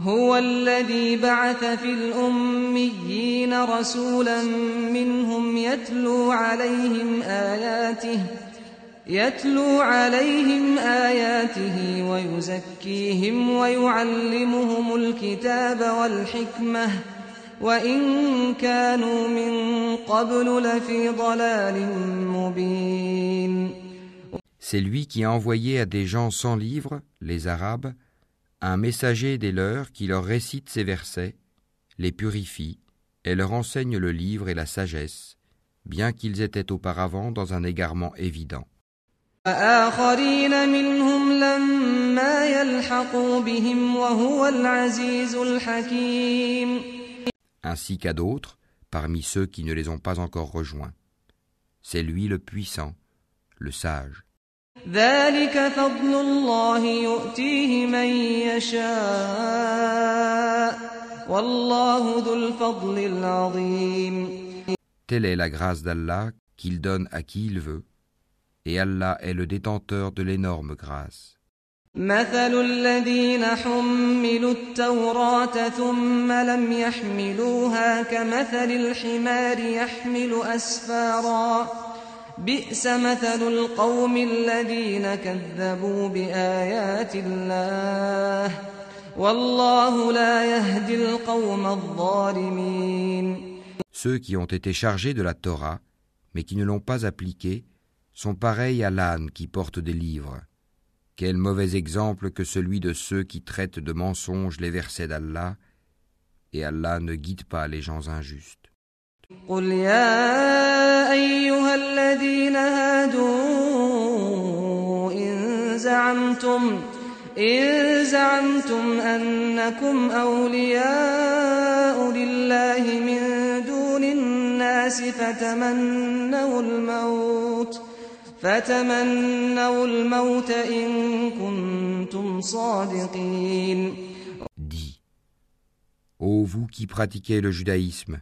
هو الذي بعث في الأميين رسولا منهم يتلو عليهم آياته يتلو عليهم آياته ويزكيهم ويعلمهم الكتاب والحكمة وإن كانوا من قبل لفي ضلال مبين. C'est lui qui a envoyé à des gens sans livre, les Arabes, un messager des leurs qui leur récite ces versets, les purifie et leur enseigne le livre et la sagesse, bien qu'ils étaient auparavant dans un égarement évident. Ainsi qu'à d'autres, parmi ceux qui ne les ont pas encore rejoints. C'est lui le puissant, le sage. ذلك فضل الله يؤتيه من يشاء. والله ذو الفضل العظيم. Telle est la grâce d'Allah qu'il donne à qui il veut, et Allah est le détenteur de l'énorme grâce. مثل الذين حملوا التوراة ثم لم يحملوها كمثل الحمار يحمل أسفارا. بئس مثل القوم الذين كذبوا بآيات الله والله لا يهدي القوم الظالمين Ceux qui ont été chargés de la Torah, mais qui ne l'ont pas appliquée, sont pareils à l'âne qui porte des livres. Quel mauvais exemple que celui de ceux qui traitent de mensonges les versets d'Allah, et Allah ne guide pas les gens injustes. قل يا أيها الذين هادوا إن زعمتم إن زعمتم أنكم أولياء لله من دون الناس فتمنوا الموت فتمنوا الموت إن كنتم صادقين. Dis, ô vous qui pratiquez le judaïsme,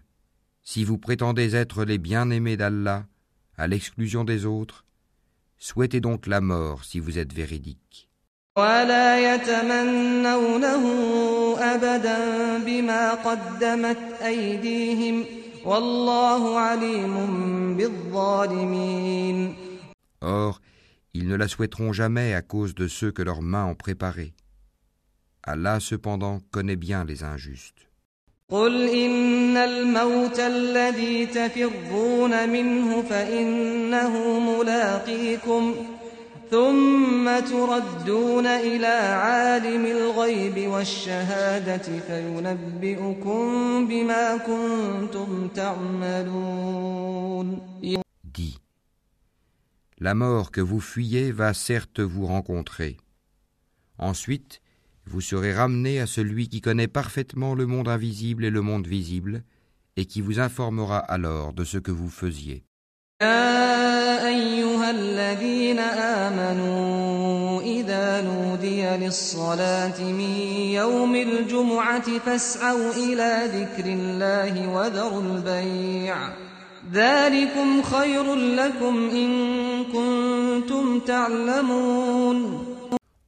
Si vous prétendez être les bien-aimés d'Allah, à l'exclusion des autres, souhaitez donc la mort si vous êtes véridique. Or, ils ne la souhaiteront jamais à cause de ceux que leurs mains ont préparés. Allah cependant connaît bien les injustes. قل إن الموت الذي تفرون منه فإنه ملاقيكم ثم تردون إلى عالم الغيب والشهادة فينبئكم بما كنتم تعملون Dis, la mort que vous fuyez va certes vous rencontrer. Ensuite, vous serez ramené à celui qui connaît parfaitement le monde invisible et le monde visible, et qui vous informera alors de ce que vous faisiez.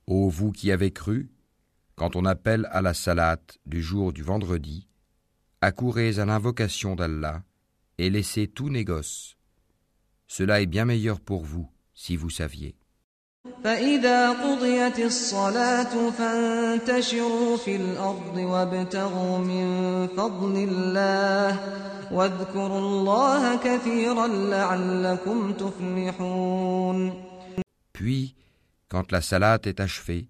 Ô vous qui avez cru, quand on appelle à la salate du jour du vendredi, accourez à l'invocation d'Allah et laissez tout négoce. Cela est bien meilleur pour vous si vous saviez. فإذا قضيت الصلاة فانتشروا في الأرض وابتغوا من فضل الله واذكروا الله كثيرا لعلكم تفلحون Puis, quand la salate est achevée,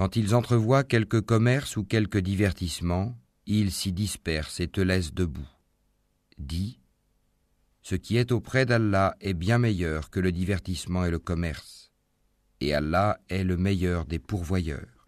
Quand ils entrevoient quelque commerce ou quelque divertissement, ils s'y dispersent et te laissent debout. Dis, ce qui est auprès d'Allah est bien meilleur que le divertissement et le commerce, et Allah est le meilleur des pourvoyeurs.